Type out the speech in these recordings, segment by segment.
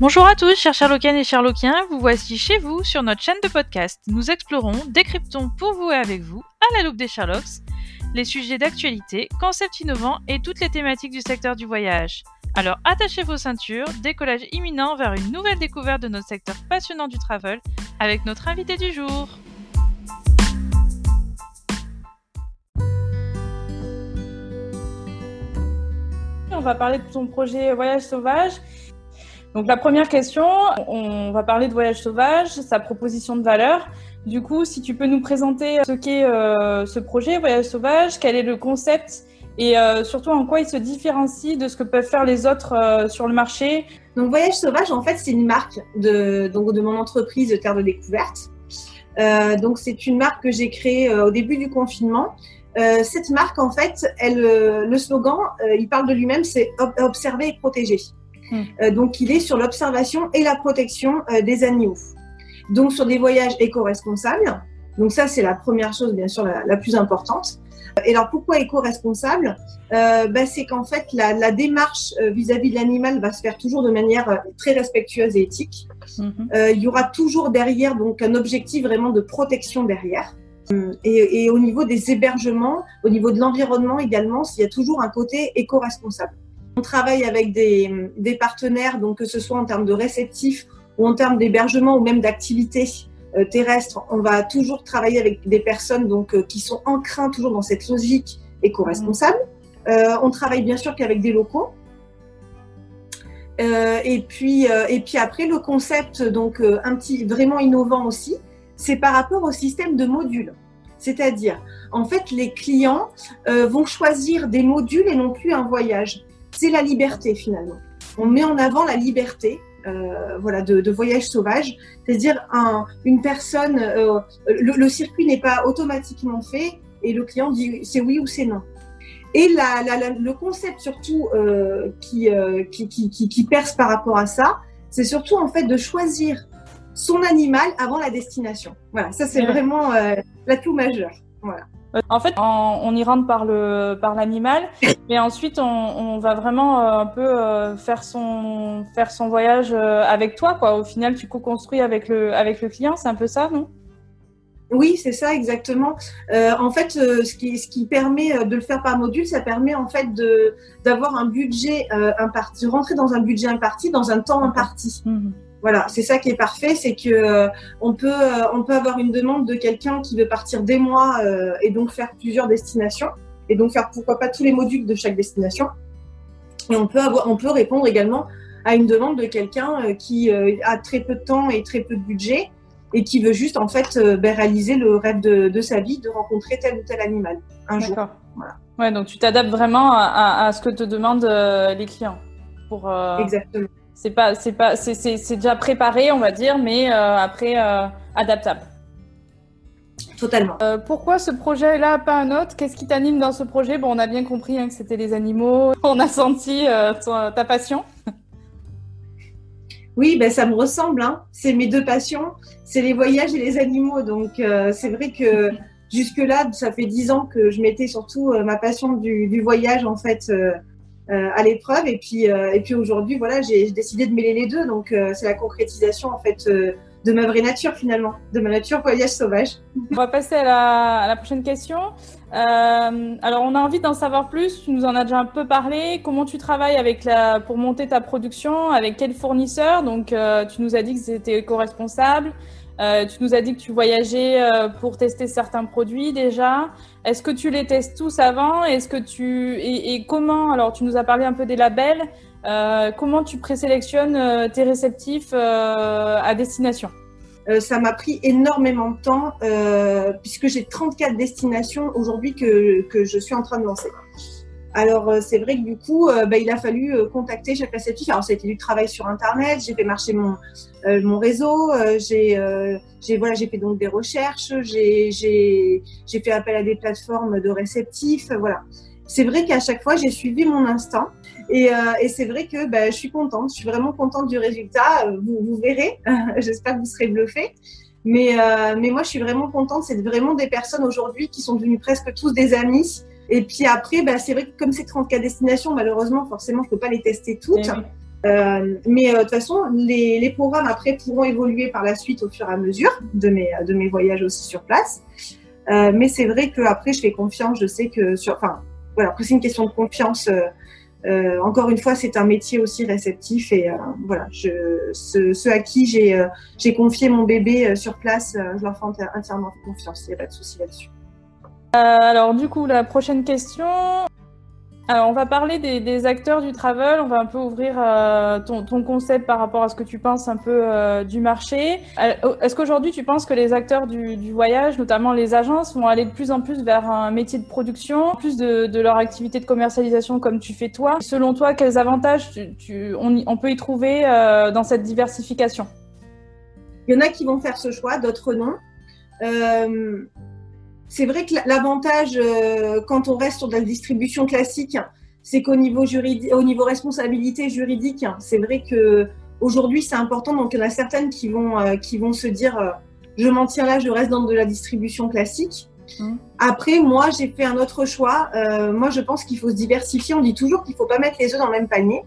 Bonjour à tous, chers Sherlockiennes et Sherlockiens, vous voici chez vous sur notre chaîne de podcast. Nous explorons, décryptons pour vous et avec vous, à la loupe des Sherlocks, les sujets d'actualité, concepts innovants et toutes les thématiques du secteur du voyage. Alors attachez vos ceintures, décollage imminent vers une nouvelle découverte de notre secteur passionnant du travel avec notre invité du jour. On va parler de ton projet Voyage Sauvage donc la première question, on va parler de Voyage Sauvage, sa proposition de valeur. Du coup, si tu peux nous présenter ce qu'est euh, ce projet Voyage Sauvage, quel est le concept et euh, surtout en quoi il se différencie de ce que peuvent faire les autres euh, sur le marché? Donc Voyage Sauvage, en fait, c'est une marque de, donc, de mon entreprise Terre de Découverte. donc c'est une marque que j'ai créée au début du confinement. cette marque, en fait, elle, le slogan, il parle de lui-même, c'est observer et protéger. Euh, donc, il est sur l'observation et la protection euh, des animaux. Donc, sur des voyages éco-responsables. Donc, ça, c'est la première chose, bien sûr, la, plus importante. Et alors, pourquoi éco-responsable? Euh, bah, C'est qu'en fait, la, démarche vis-à-vis de l'animal va se faire toujours de manière très respectueuse et éthique. Hmm. il y aura toujours derrière donc un objectif vraiment de protection derrière. Et, et, au niveau des hébergements, au niveau de l'environnement également, il y a toujours un côté éco-responsable. On travaille avec des, partenaires, donc que ce soit en termes de réceptifs ou en termes d'hébergement ou même d'activités euh, terrestres. On va toujours travailler avec des personnes donc euh, qui sont ancrées toujours dans cette logique éco-responsable. Euh, on travaille bien sûr qu'avec des locaux. et puis et puis après le concept donc un petit vraiment innovant aussi, c'est par rapport au système de modules. C'est-à-dire, en fait, les clients vont choisir des modules et non plus un voyage c'est la liberté finalement. On met en avant la liberté. Euh, voilà, de, voyage sauvage, c'est-à-dire une personne, euh, le, circuit n'est pas automatiquement fait et le client dit c'est oui ou c'est non. Et le concept surtout euh, qui, qui, perce par rapport à ça, c'est surtout en fait de choisir son animal avant la destination. Voilà, ça c'est vraiment l'atout majeur. Voilà. En fait, on, y rentre par le par l'animal, mais ensuite on, va vraiment euh, un peu euh, faire son faire son voyage euh, avec toi, quoi. Au final, tu co-construis avec le avec le client, c'est un peu ça, non? Oui, c'est ça exactement. en fait, ce qui ce qui permet de le faire par module, ça permet en fait de d'avoir un budget imparti, de rentrer dans un budget imparti dans un temps imparti. Mmh. Voilà, c'est ça qui est parfait, c'est que euh, on peut euh, on peut avoir une demande de quelqu'un qui veut partir des mois euh, et donc faire plusieurs destinations et donc faire pourquoi pas tous les modules de chaque destination. Et on peut avoir on peut répondre également à une demande de quelqu'un qui a très peu de temps et très peu de budget et qui veut juste en fait ben, réaliser le rêve de, sa vie de rencontrer tel ou tel animal un jour. Voilà. Ouais, donc tu t'adaptes vraiment à, à, ce que te demandent les clients pour. Exactement c'est pas, c'est pas, c'est déjà préparé, on va dire, mais euh, après euh, adaptable. Totalement. Euh, pourquoi ce projet-là, pas un autre? Qu'est-ce qui t'anime dans ce projet? Bon, on a bien compris hein, que c'était les animaux. On a senti ta passion. Oui, ben, ça me ressemble. Hein. C'est mes deux passions. C'est les voyages et les animaux. Donc, c'est vrai que jusque-là, ça fait dix ans que je mettais surtout ma passion du, du, voyage, en fait, euh, à l'épreuve. Et puis, euh, et puis aujourd'hui, voilà, j'ai décidé de mêler les deux. Donc, euh, c'est la concrétisation, en fait, de ma vraie nature, finalement, de ma nature voyage sauvage. On va passer à la, prochaine question. Euh, alors, on a envie d'en savoir plus. Tu nous en as déjà un peu parlé. Comment tu travailles avec la, pour monter ta production? Avec quel fournisseur? Donc, euh, tu nous as dit que c'était éco-responsable. Euh, tu nous as dit que tu voyageais euh, pour tester certains produits déjà. Est-ce que tu les testes tous avant? Est-ce que tu et, comment Alors, tu nous as parlé un peu des labels. Euh, comment tu présélectionnes tes réceptifs à destination? Ça m'a pris énormément de temps puisque j'ai 34 destinations aujourd'hui que, que je suis en train de lancer. Alors euh, c'est vrai que du coup, euh, bah, il a fallu euh, contacter chaque réceptif. Alors ça a été du travail sur Internet, j'ai fait marcher mon, mon réseau, j'ai voilà, j'ai fait donc des recherches, j'ai fait appel à des plateformes de réceptifs, voilà. C'est vrai qu'à chaque fois, j'ai suivi mon instinct et, et c'est vrai que bah, je suis contente, je suis vraiment contente du résultat. Vous, vous verrez, j'espère que vous serez bluffés. Mais, mais moi, je suis vraiment contente. C'est vraiment des personnes aujourd'hui qui sont devenues presque tous des amis et puis après, bah, c'est vrai que comme c'est 34 destinations, malheureusement, forcément, je ne peux pas les tester toutes. Eh mais de toute façon, les, les, programmes après pourront évoluer par la suite au fur et à mesure de mes, de mes voyages aussi sur place. mais c'est vrai qu'après, je fais confiance. Je sais que sur, enfin, voilà, après c'est une question de confiance. Euh, encore une fois, c'est un métier aussi réceptif et euh, voilà, je, ceux, à qui euh, j'ai confié mon bébé sur place, je leur fais entièrement confiance. Il n'y a pas de souci là-dessus. Alors du coup, la prochaine question, alors, on va parler des, acteurs du travel. On va un peu ouvrir euh, ton, concept par rapport à ce que tu penses un peu euh, du marché. Euh, est-ce qu'aujourd'hui, tu penses que les acteurs du, voyage, notamment les agences, vont aller de plus en plus vers un métier de production, plus de, leur activité de commercialisation comme tu fais toi? Selon toi, quels avantages on, peut y trouver dans cette diversification? Il y en a qui vont faire ce choix, d'autres non c'est vrai que l'avantage euh, quand on reste sur de la distribution classique, c'est qu'au niveau juridique, au niveau responsabilité juridique, c'est vrai que aujourd'hui c'est important. Donc il y en a certaines qui vont euh, qui vont se dire euh, je m'en tiens là, je reste dans de la distribution classique. Mmh. Après, moi, j'ai fait un autre choix. moi, je pense qu'il faut se diversifier. On dit toujours qu'il ne faut pas mettre les œufs dans le même panier.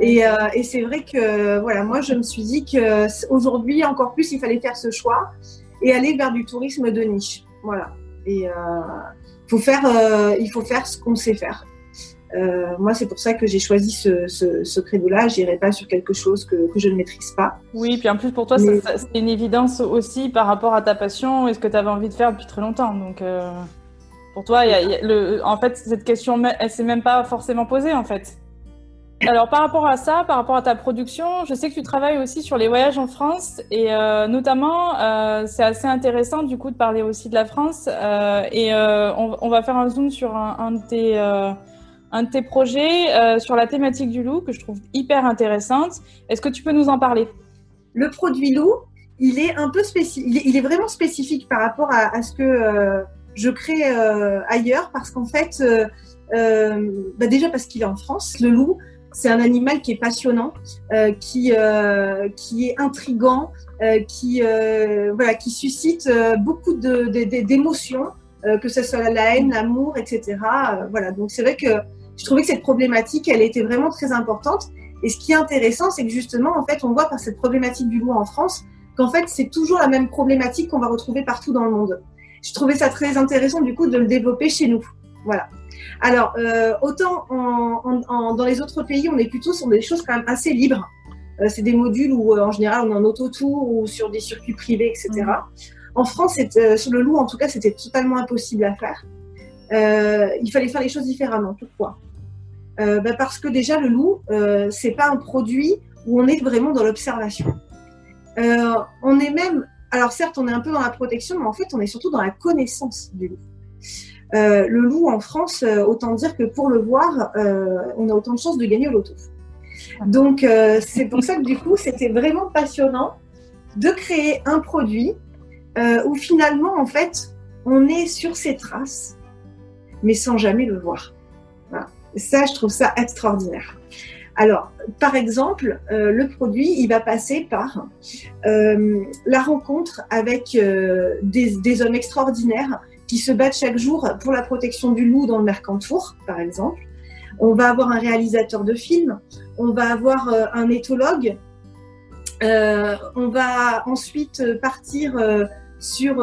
Et, et c'est vrai que voilà, moi, je me suis dit qu'aujourd'hui, encore plus, il fallait faire ce choix et aller vers du tourisme de niche. Voilà. Et euh, faut faire, euh, il faut faire ce qu'on sait faire. Euh, moi, c'est pour ça que j'ai choisi ce, ce, ce créneau-là. Je n'irai pas sur quelque chose que, que, je ne maîtrise pas. Oui, puis en plus, pour toi, c'est une évidence aussi par rapport à ta passion et ce que tu avais envie de faire depuis très longtemps. Donc, pour toi, y a, le, en fait, cette question, elle s'est même pas forcément posée, en fait. Alors par rapport à ça, par rapport à ta production, je sais que tu travailles aussi sur les voyages en France et euh, notamment euh, c'est assez intéressant du coup de parler aussi de la France euh, et on, va faire un zoom sur un, de, tes, un de tes projets sur la thématique du loup que je trouve hyper intéressante. Est-ce que tu peux nous en parler? Le produit loup, il est un peu spécifique, il, est vraiment spécifique par rapport à, ce que je crée ailleurs parce qu'en fait, bah déjà parce qu'il est en France, le loup. C'est un animal qui est passionnant, euh, qui, euh, qui est intrigant, euh, qui, voilà, qui suscite beaucoup d'émotions, que ce soit la haine, l'amour, etc. voilà, donc c'est vrai que je trouvais que cette problématique, elle était vraiment très importante. Et ce qui est intéressant, c'est que justement, en fait, on voit par cette problématique du loup en France qu'en fait, c'est toujours la même problématique qu'on va retrouver partout dans le monde. Je trouvais ça très intéressant, du coup, de le développer chez nous. Voilà. Alors, euh, autant dans les autres pays, on est plutôt sur des choses quand même assez libres. Euh, c'est des modules où, euh, en général, on est en auto-tour ou sur des circuits privés, etc. Mm. En France, sur le loup, en tout cas, c'était totalement impossible à faire. il fallait faire les choses différemment. Pourquoi? Bah, Parce que déjà, le loup, c'est pas un produit où on est vraiment dans l'observation. on est même, alors certes, on est un peu dans la protection, mais en fait, on est surtout dans la connaissance du loup. Euh, le loup en France, euh, autant dire que pour le voir, euh, on a autant de chances de gagner au loto. Donc c'est pour ça que du coup, c'était vraiment passionnant de créer un produit où finalement, en fait, on est sur ses traces, mais sans jamais le voir. ça, je trouve ça extraordinaire. Alors, par exemple, le produit, il va passer par la rencontre avec des, hommes extraordinaires qui se battent chaque jour pour la protection du loup dans le Mercantour, par exemple. On va avoir un réalisateur de films, on va avoir euh, un éthologue, euh, on va ensuite partir euh, sur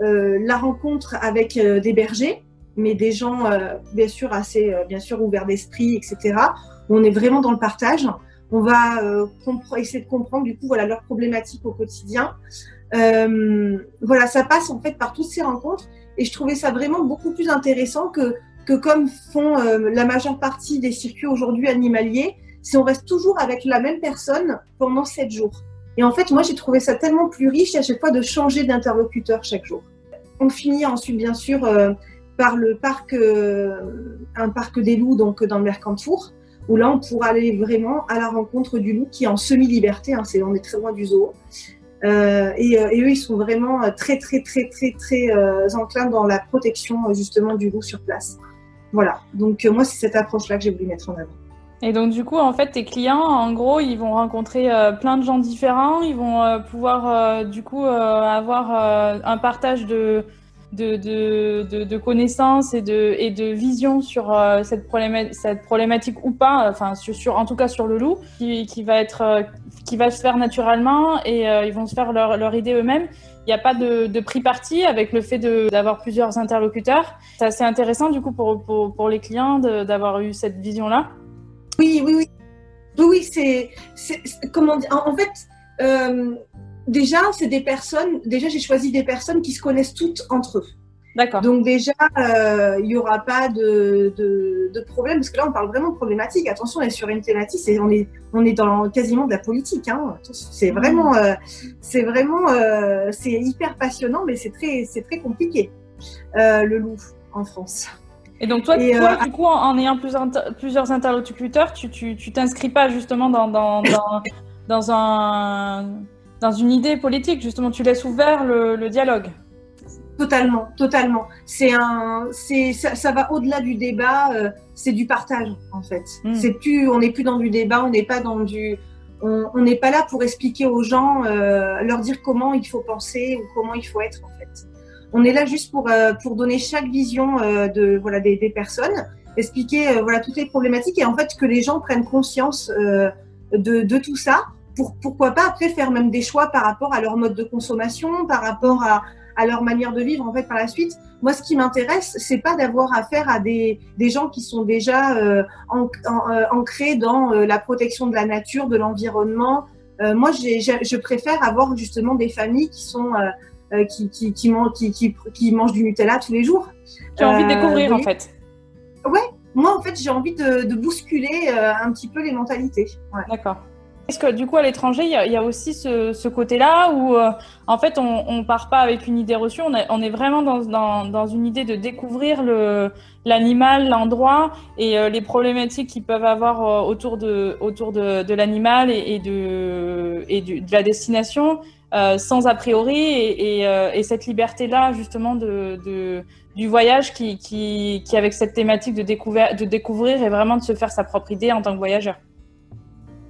la rencontre avec des bergers, mais des gens bien sûr assez bien sûr ouverts d'esprit, etc. On est vraiment dans le partage. On va essayer de comprendre du coup voilà leurs problématiques au quotidien. Euh, voilà, ça passe en fait par toutes ces rencontres et je trouvais ça vraiment beaucoup plus intéressant que, que comme font euh, la majeure partie des circuits aujourd'hui animaliers, si on reste toujours avec la même personne pendant sept jours. Et en fait, moi, j'ai trouvé ça tellement plus riche à chaque fois de changer d'interlocuteur chaque jour. On finit ensuite, bien sûr, euh, par le parc, un parc des loups, donc dans le Mercantour, où là, on pourra aller vraiment à la rencontre du loup qui est en semi-liberté. Hein, c'est, on est très loin du zoo. Euh, et, euh, eux, ils sont vraiment euh, très, très, très, très, très enclins dans la protection justement du loup sur place. Voilà. Donc moi, c'est cette approche-là que j'ai voulu mettre en avant. Et donc du coup, en fait, tes clients, en gros, ils vont rencontrer plein de gens différents. Ils vont pouvoir du coup avoir un partage de de, de, connaissances et de, et de vision sur euh, cette, problématique, cette problématique ou pas, enfin sur, en tout cas sur le loup, qui, va être, euh, qui va se faire naturellement et euh, ils vont se faire leur, leur idée eux-mêmes. Il n'y a pas de, de prix parti avec le fait d'avoir plusieurs interlocuteurs. C'est assez intéressant du coup pour, pour, pour les clients d'avoir eu cette vision-là. Oui, oui, oui. Oui, oui, c'est. Comment dire En fait, euh, déjà, c'est des personnes. Déjà, j'ai choisi des personnes qui se connaissent toutes entre eux. D'accord. Donc déjà, euh, il n'y aura pas de, de, de, problème, parce que là, on parle vraiment de problématique. Attention, on est sur une thématique, c'est, on, est, on est dans quasiment de la politique. Hein. C'est vraiment, euh, c'est vraiment, euh, c'est hyper passionnant, mais c'est très, c'est très compliqué, euh, le loup en France. Et donc toi, Et, toi du coup, en, ayant plusieurs, plusieurs interlocuteurs, tu, tu, tu t'inscris pas justement dans, dans, dans, dans un dans une idée politique, justement, tu laisses ouvert le, le dialogue. Totalement, totalement. C'est un, c'est, ça, ça va au-delà du débat. Euh, c'est du partage en fait. Mm. C'est plus, on n'est plus dans du débat, on n'est pas dans du, on n'est pas là pour expliquer aux gens, euh, leur dire comment il faut penser ou comment il faut être en fait. On est là juste pour euh, pour donner chaque vision de voilà des, des personnes, expliquer voilà toutes les problématiques et en fait que les gens prennent conscience de, de tout ça pour pourquoi pas après faire même des choix par rapport à leur mode de consommation, par rapport à, à leur manière de vivre en fait par la suite. Moi, ce qui m'intéresse, c'est pas d'avoir affaire à des, des gens qui sont déjà euh, en, en, euh, ancrés dans euh, la protection de la nature, de l'environnement. Moi, j'ai, je préfère avoir justement des familles qui sont qui, qui, qui, mangent, qui, qui, qui, mangent du Nutella tous les jours. As envie de découvrir en fait. Ouais, moi en fait, j'ai envie de, de bousculer un petit peu les mentalités. Ouais. D'accord. Est-ce que du coup à l'étranger, il y, a aussi ce, côté-là où euh, en fait on, ne part pas avec une idée reçue, on, est vraiment dans, une idée de découvrir l'animal, l'endroit et euh, les problématiques qu'ils peuvent avoir euh, autour de, l'animal et, de, la destination sans a priori et, et, et cette liberté-là justement du voyage qui, qui, avec cette thématique de découvrir et vraiment de se faire sa propre idée en tant que voyageur.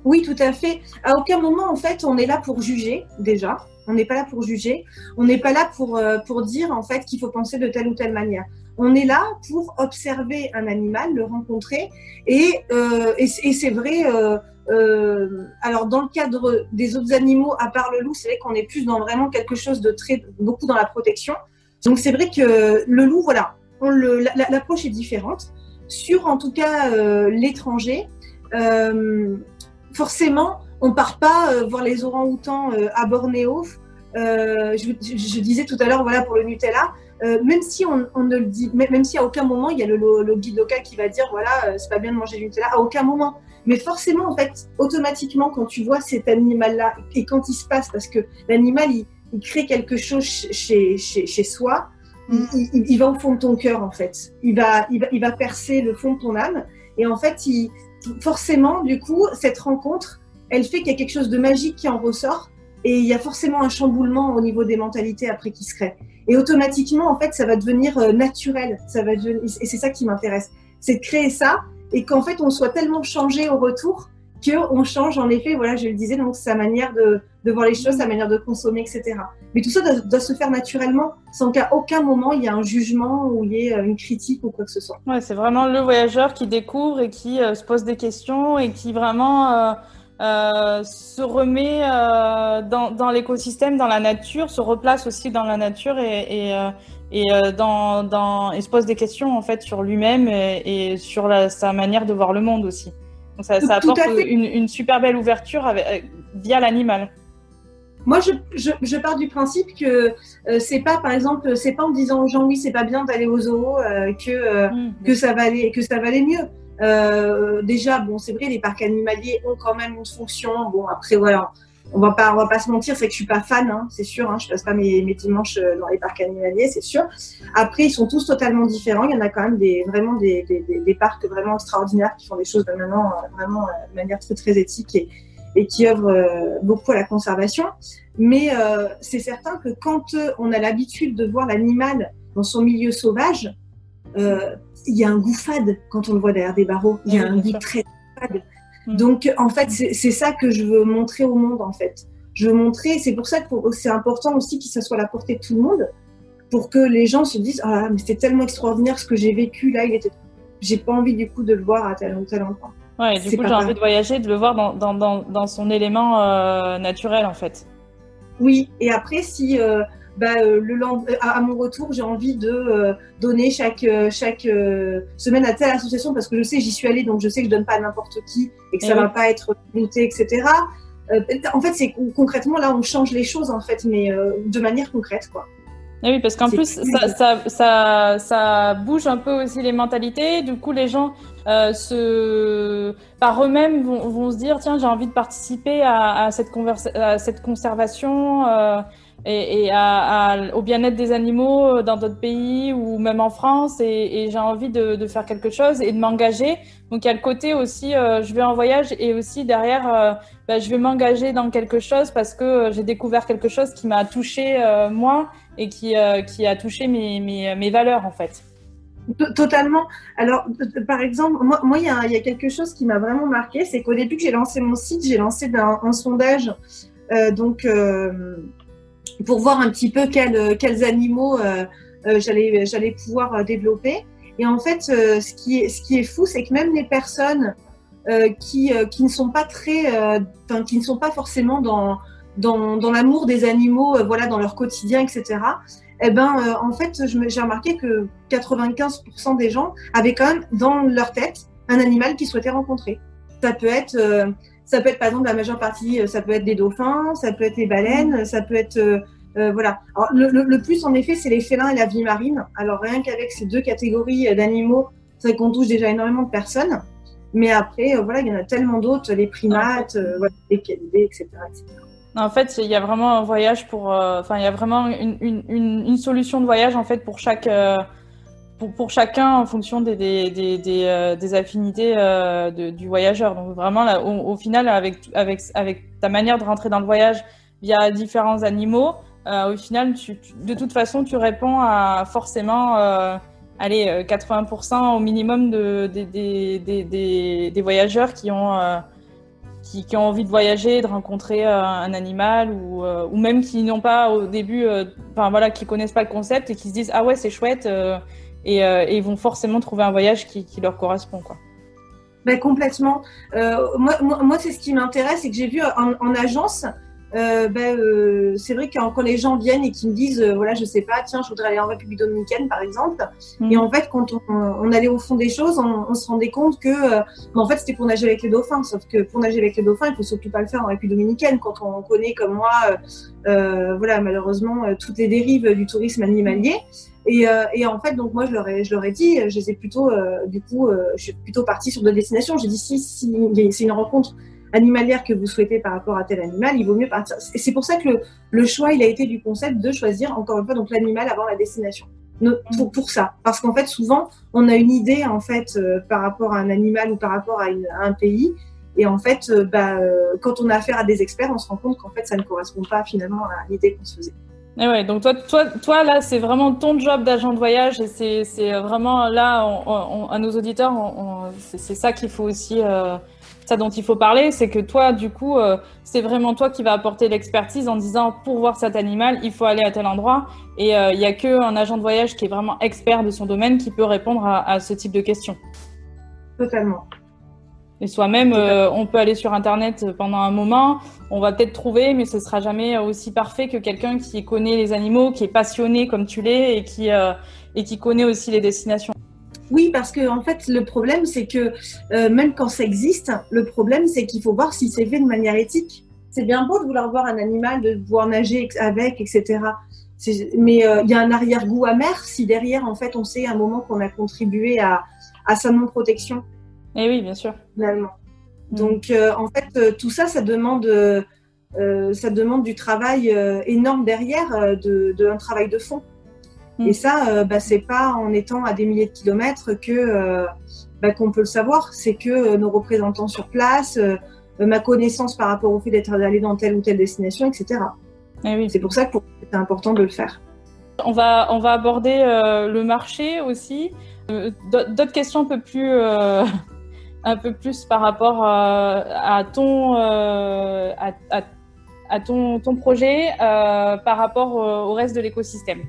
Oui, tout à fait. À aucun moment, en fait, on est là pour juger, déjà. On n'est pas là pour juger. On n'est pas là pour, euh, pour dire, en fait, qu'il faut penser de telle ou telle manière. On est là pour observer un animal, le rencontrer. Et, euh, et, c'est vrai, euh, euh, alors dans le cadre des autres animaux, à part le loup, c'est vrai qu'on est plus dans vraiment quelque chose de très, beaucoup dans la protection. Donc c'est vrai que le loup, voilà, l'approche est différente. Sur, en tout cas, euh, l'étranger, euh, forcément, on part pas euh, voir les orang-outans euh, à Bornéo. Euh, je, je, je, disais tout à l'heure, voilà, pour le Nutella, même si on, on, ne le dit, même si à aucun moment il y a le, le guide local qui va dire, voilà, c'est pas bien de manger du Nutella, à aucun moment. Mais forcément, en fait, automatiquement, quand tu vois cet animal-là et quand il se passe, parce que l'animal, il, il, crée quelque chose chez, chez, chez soi, mm. il, il, il, va au fond de ton cœur, en fait. Il va, il va, il va percer le fond de ton âme. Et en fait, il, forcément, du coup, cette rencontre, elle fait qu'il y a quelque chose de magique qui en ressort et il y a forcément un chamboulement au niveau des mentalités après qui se crée. Et automatiquement, en fait, ça va devenir euh, naturel. Ça va devenir, et c'est ça qui m'intéresse. C'est de créer ça et qu'en fait, on soit tellement changé au retour qu'on change, en effet, voilà, je le disais, donc sa manière de, de voir les choses, sa manière de consommer, etc. Mais tout ça doit, doit se faire naturellement, sans qu'à aucun moment il y ait un jugement ou il y ait euh, une critique ou quoi que ce soit. Ouais, c'est vraiment le voyageur qui découvre et qui euh, se pose des questions et qui vraiment euh, euh, se remet dans, dans l'écosystème, dans la nature, se replace aussi dans la nature et, et, et, dans, dans, et se pose des questions en fait sur lui-même et, et, sur la, sa manière de voir le monde aussi. Donc ça, ça apporte une, une, super belle ouverture avec, via l'animal. Moi, je, je, je, pars du principe que euh, c'est pas, par exemple, c'est pas en disant aux gens oui, c'est pas bien d'aller au zoo euh, que euh, mmh. que ça va aller que ça va aller mieux. Euh, déjà, bon, c'est vrai, les parcs animaliers ont quand même une fonction. Bon, après, voilà, on va pas, on va pas se mentir, c'est que je suis pas fan, hein, c'est sûr. Hein, je passe pas mes, mes, dimanches dans les parcs animaliers, c'est sûr. Après, ils sont tous totalement différents. Il y en a quand même des, vraiment des, des, des parcs vraiment extraordinaires qui font des choses vraiment, vraiment de manière très, très éthique et, et qui œuvrent euh, beaucoup à la conservation. Mais euh, c'est certain que quand euh, on a l'habitude de voir l'animal dans son milieu sauvage, il y a un goût fade quand on le voit derrière des barreaux. Il y a un goût très fade. Mmh. Donc, en fait, c'est ça que je veux montrer au monde, en fait. Je veux montrer, c'est pour ça que c'est important aussi que ça soit à la portée de tout le monde, pour que les gens se disent ah mais c'est tellement extraordinaire ce que j'ai vécu là il était j'ai pas envie du coup de le voir à tel ou tel endroit ouais du coup j'ai envie de voyager de le voir dans, dans, dans, dans son élément euh, naturel en fait. Oui et après si euh, bah, euh, le à, mon retour j'ai envie de donner chaque chaque semaine à telle association parce que je sais j'y suis allée donc je sais que je donne pas à n'importe qui et que ça va pas être noté etc en fait c'est concrètement là on change les choses en fait mais de manière concrète quoi oui, parce qu'en plus, ça, ça, ça, ça, bouge un peu aussi les mentalités. Du coup, les gens, euh, se, par eux-mêmes, vont, vont, se dire tiens, j'ai envie de participer à, à, cette, à cette, conservation euh, et, et à, au bien-être des animaux dans d'autres pays ou même en France. Et, et j'ai envie de, de, faire quelque chose et de m'engager. Donc, il y a le côté aussi euh, je vais en voyage et aussi derrière, euh, bah, je vais m'engager dans quelque chose parce que j'ai découvert quelque chose qui m'a touché moi et qui, euh, qui a touché mes, mes, valeurs en fait. Totalement. Alors, par exemple, moi, il, y a, quelque chose qui m'a vraiment marqué, c'est qu'au début que j'ai lancé mon site, j'ai lancé un, un sondage, euh, donc euh, pour voir un petit peu quels, quels animaux j'allais, j'allais pouvoir développer. Et en fait, ce qui est, ce qui est fou, c'est que même les personnes qui, qui ne sont pas très, qui ne sont pas forcément dans dans, dans l'amour des animaux, euh, voilà, dans leur quotidien, etc. Eh ben, euh, en fait, j'ai remarqué que 95% des gens avaient quand même dans leur tête un animal qu'ils souhaitaient rencontrer. Ça peut être, euh, ça peut être par exemple la majeure partie, ça peut être des dauphins, ça peut être les baleines, ça peut être voilà. Alors, le, le, plus en effet, c'est les félins et la vie marine. Alors rien qu'avec ces deux catégories d'animaux, c'est qu'on touche déjà énormément de personnes. Mais après, voilà, il y en a tellement d'autres, les primates, voilà, les canidés, etc., etc. En fait, il y a vraiment un voyage pour. Euh, enfin, il y a vraiment une, solution de voyage en fait pour chaque. Euh, pour, pour, chacun en fonction des, des, des, des, euh, affinités du voyageur. Donc vraiment, au, final, avec, avec, avec ta manière de rentrer dans le voyage via différents animaux, au final, tu, de toute façon, tu réponds à forcément, allez, 80% au minimum de, des, des, des, des, voyageurs qui ont qui, ont envie de voyager, de rencontrer euh, un animal ou, euh, ou même qui n'ont pas au début, euh, enfin voilà, qui connaissent pas le concept et qui se disent ah ouais c'est chouette et, ils vont forcément trouver un voyage qui, leur correspond quoi. Ben, complètement. moi, moi, c'est ce qui m'intéresse, c'est que j'ai vu en agence euh, ben, euh, c'est vrai que quand les gens viennent et qu'ils me disent, euh, voilà, je sais pas, tiens, je voudrais aller en République dominicaine, par exemple. Mm. Et en fait, quand on, on, allait au fond des choses, on, on se rendait compte que, euh, en fait, c'était pour nager avec les dauphins. Sauf que pour nager avec les dauphins, il faut surtout pas le faire en République dominicaine. Quand on connaît, comme moi, voilà, malheureusement, toutes les dérives du tourisme animalier. Et, et, en fait, donc moi, je leur ai, je leur ai dit, je les ai plutôt, du coup, je suis plutôt partie sur deux destinations. J'ai dit, si, si c'est une rencontre animalière que vous souhaitez par rapport à tel animal, il vaut mieux partir. C'est pour ça que le, choix, il a été du concept de choisir, encore une fois, donc l'animal avant la destination. Pour, pour ça. Parce qu'en fait, souvent, on a une idée, en fait, euh, par rapport à un animal ou par rapport à, un pays. Et en fait, euh, bah, euh, quand on a affaire à des experts, on se rend compte qu'en fait, ça ne correspond pas finalement à l'idée qu'on se faisait. Et ouais, donc toi, toi, toi là, c'est vraiment ton job d'agent de voyage et c'est vraiment là, à nos auditeurs, c'est ça qu'il faut aussi ça dont il faut parler, c'est que toi, du coup, euh, c'est vraiment toi qui vas apporter l'expertise en disant pour voir cet animal, il faut aller à tel endroit. Et euh, il n'y a qu'un agent de voyage qui est vraiment expert de son domaine qui peut répondre à, ce type de questions. Totalement. Et soi-même, euh, on peut aller sur Internet pendant un moment, on va peut-être trouver, mais ce sera jamais aussi parfait que quelqu'un qui connaît les animaux, qui est passionné comme tu l'es et qui, et qui connaît aussi les destinations. Oui, parce que en fait, le problème, c'est que euh, même quand ça existe, le problème, c'est qu'il faut voir si c'est fait de manière éthique. C'est bien beau de vouloir voir un animal, de pouvoir nager avec, etc. Mais euh, il y a un arrière-goût amer si derrière, en fait, on sait à un moment qu'on a contribué à, à sa non-protection. Eh oui, bien sûr. Finalement. Mm. Donc, euh, en fait, tout ça, ça demande, ça demande du travail énorme derrière, de, de, un travail de fond. Mm. Et ça, euh, bah, c'est pas en étant à des milliers de kilomètres que euh, bah, qu'on peut le savoir. C'est que euh, nos représentants sur place, ma connaissance par rapport au fait d'être allé dans telle ou telle destination, etc. Eh oui. C'est pour ça que c'est important de le faire. On va, on va aborder le marché aussi. D'autres questions un peu plus, un peu plus par rapport à ton, à, à, ton, ton projet, par rapport au reste de l'écosystème.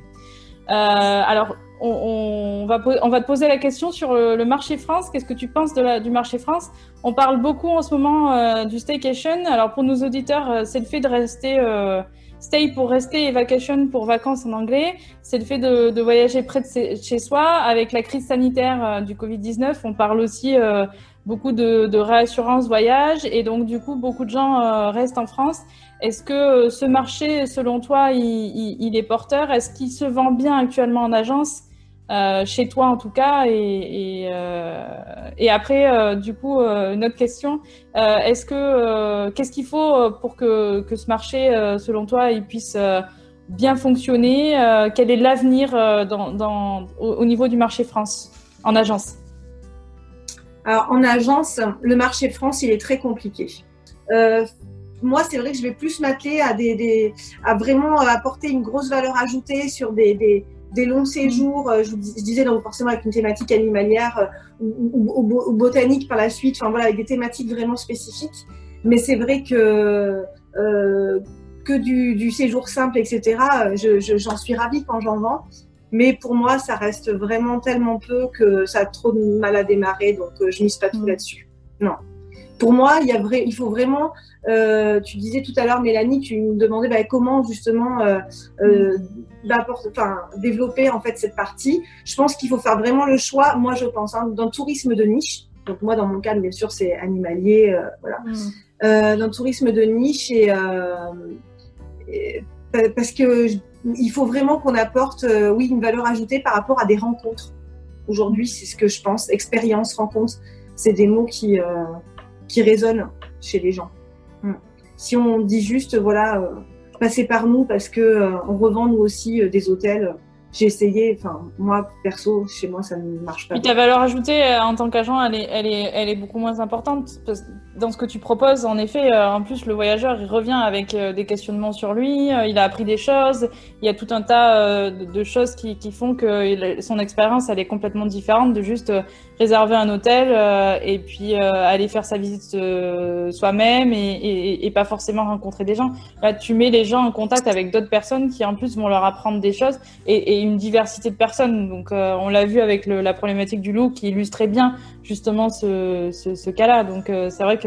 Alors, on, va, on va te poser la question sur le, marché France. Qu'est-ce que tu penses de la, du marché France? On parle beaucoup en ce moment du staycation. Alors, pour nos auditeurs, c'est le fait de rester Stay pour rester et vacation pour vacances en anglais, c'est le fait de, voyager près de chez soi. Avec la crise sanitaire euh, du Covid-19, on parle aussi euh, beaucoup de, réassurance voyage et donc du coup beaucoup de gens euh, restent en France. Est-ce que ce marché, selon toi, il est porteur? Est-ce qu'il se vend bien actuellement en agence euh, chez toi en tout cas? Et, et, euh, et après, euh, du coup, une autre question est-ce que qu'est-ce qu'il faut pour que, que ce marché, selon toi, il puisse bien fonctionner? Quel est l'avenir dans, dans, au, niveau du marché France en agence? Alors, en agence, le marché France, il est très compliqué. moi, c'est vrai que je vais plus m'atteler à, vraiment apporter une grosse valeur ajoutée sur des, longs séjours, euh, je, vous disais donc forcément avec une thématique animalière euh, ou, botanique par la suite, enfin voilà, avec des thématiques vraiment spécifiques. Mais c'est vrai que euh, que du, séjour simple, etc. J'en suis ravie quand j'en vends. Mais pour moi, ça reste vraiment tellement peu que ça a trop de mal à démarrer, donc je mise pas tout mmh. là-dessus. Non. Pour moi, il, y a vrai, il faut vraiment. tu disais tout à l'heure, Mélanie, tu me demandais bah, comment justement mmh enfin, développer en fait cette partie. Je pense qu'il faut faire vraiment le choix. Moi, je pense hein, d'un tourisme de niche. Donc moi, dans mon cas, bien sûr, c'est animalier, euh, voilà. Mm. Euh, d'un tourisme de niche et, euh, parce que il faut vraiment qu'on apporte, oui, une valeur ajoutée par rapport à des rencontres. Aujourd'hui, c'est ce que je pense. Expérience, rencontre, c'est des mots qui qui résonnent chez les gens. Mm. Si on dit juste, voilà passer par nous parce que euh, on revend nous aussi euh, des hôtels. J'ai essayé, enfin moi perso, chez moi ça ne marche pas. Et ta valeur ajoutée euh, en tant qu'agent, elle est, elle est, elle est beaucoup moins importante parce dans ce que tu proposes. En effet, en plus le voyageur il revient avec des questionnements sur lui, il a appris des choses, il y a tout un tas de choses qui, qui font que son expérience elle est complètement différente de juste réserver un hôtel euh, et puis euh, aller faire sa visite euh, soi-même et, et, pas forcément rencontrer des gens. Là, tu mets les gens en contact avec d'autres personnes qui en plus vont leur apprendre des choses et, une diversité de personnes. Donc, on l'a vu avec le, la problématique du loup qui illustrait bien justement ce, ce, ce cas-là. Donc, c'est vrai que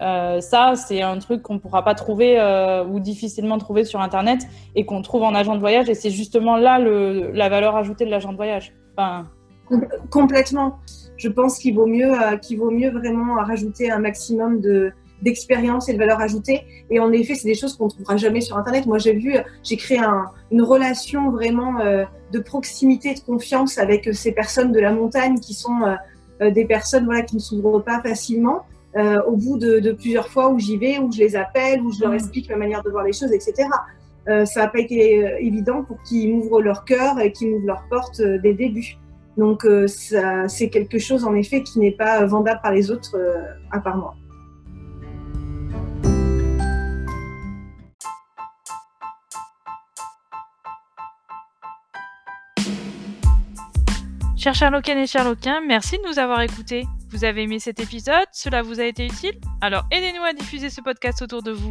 euh, ça, c'est un truc qu'on pourra pas trouver euh, ou difficilement trouver sur Internet et qu'on trouve en agent de voyage. Et c'est justement là le, la valeur ajoutée de l'agent de voyage. Enfin, Complètement. Je pense qu'il vaut mieux, euh, qu'il vaut mieux vraiment rajouter un maximum de d'expérience et de valeur ajoutée. Et en effet, c'est des choses qu'on ne trouvera jamais sur Internet. Moi, j'ai vu, j'ai créé un, une relation vraiment de proximité, de confiance avec ces personnes de la montagne qui sont des personnes voilà, qui ne s'ouvrent pas facilement. Au bout de, de, plusieurs fois où j'y vais, où je les appelle, où je leur mmh. explique ma manière de voir les choses, etc. ça n'a pas été évident pour qu'ils m'ouvrent leur cœur et qu'ils m'ouvrent leurs portes dès le début. Donc euh, c'est quelque chose en effet qui n'est pas vendable par les autres euh, à part moi. Chers Sherlockiennes et Sherlockiens, merci de nous avoir écoutés. Vous avez aimé cet épisode Cela vous a été utile? Alors aidez-nous à diffuser ce podcast autour de vous.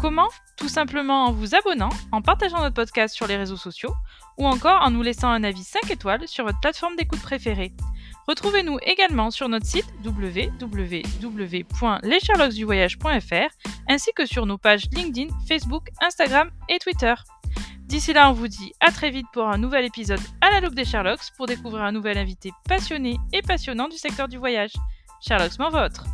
Comment? Tout simplement en vous abonnant, en partageant notre podcast sur les réseaux sociaux ou encore en nous laissant un avis 5 étoiles sur votre plateforme d'écoute préférée. Retrouvez-nous également sur notre site www.lessherlocksduvoyage.fr ainsi que sur nos pages LinkedIn, Facebook, Instagram et Twitter. D'ici là, on vous dit à très vite pour un nouvel épisode à la loupe des Sherlocks pour découvrir un nouvel invité passionné et passionnant du secteur du voyage. Sherlock's votre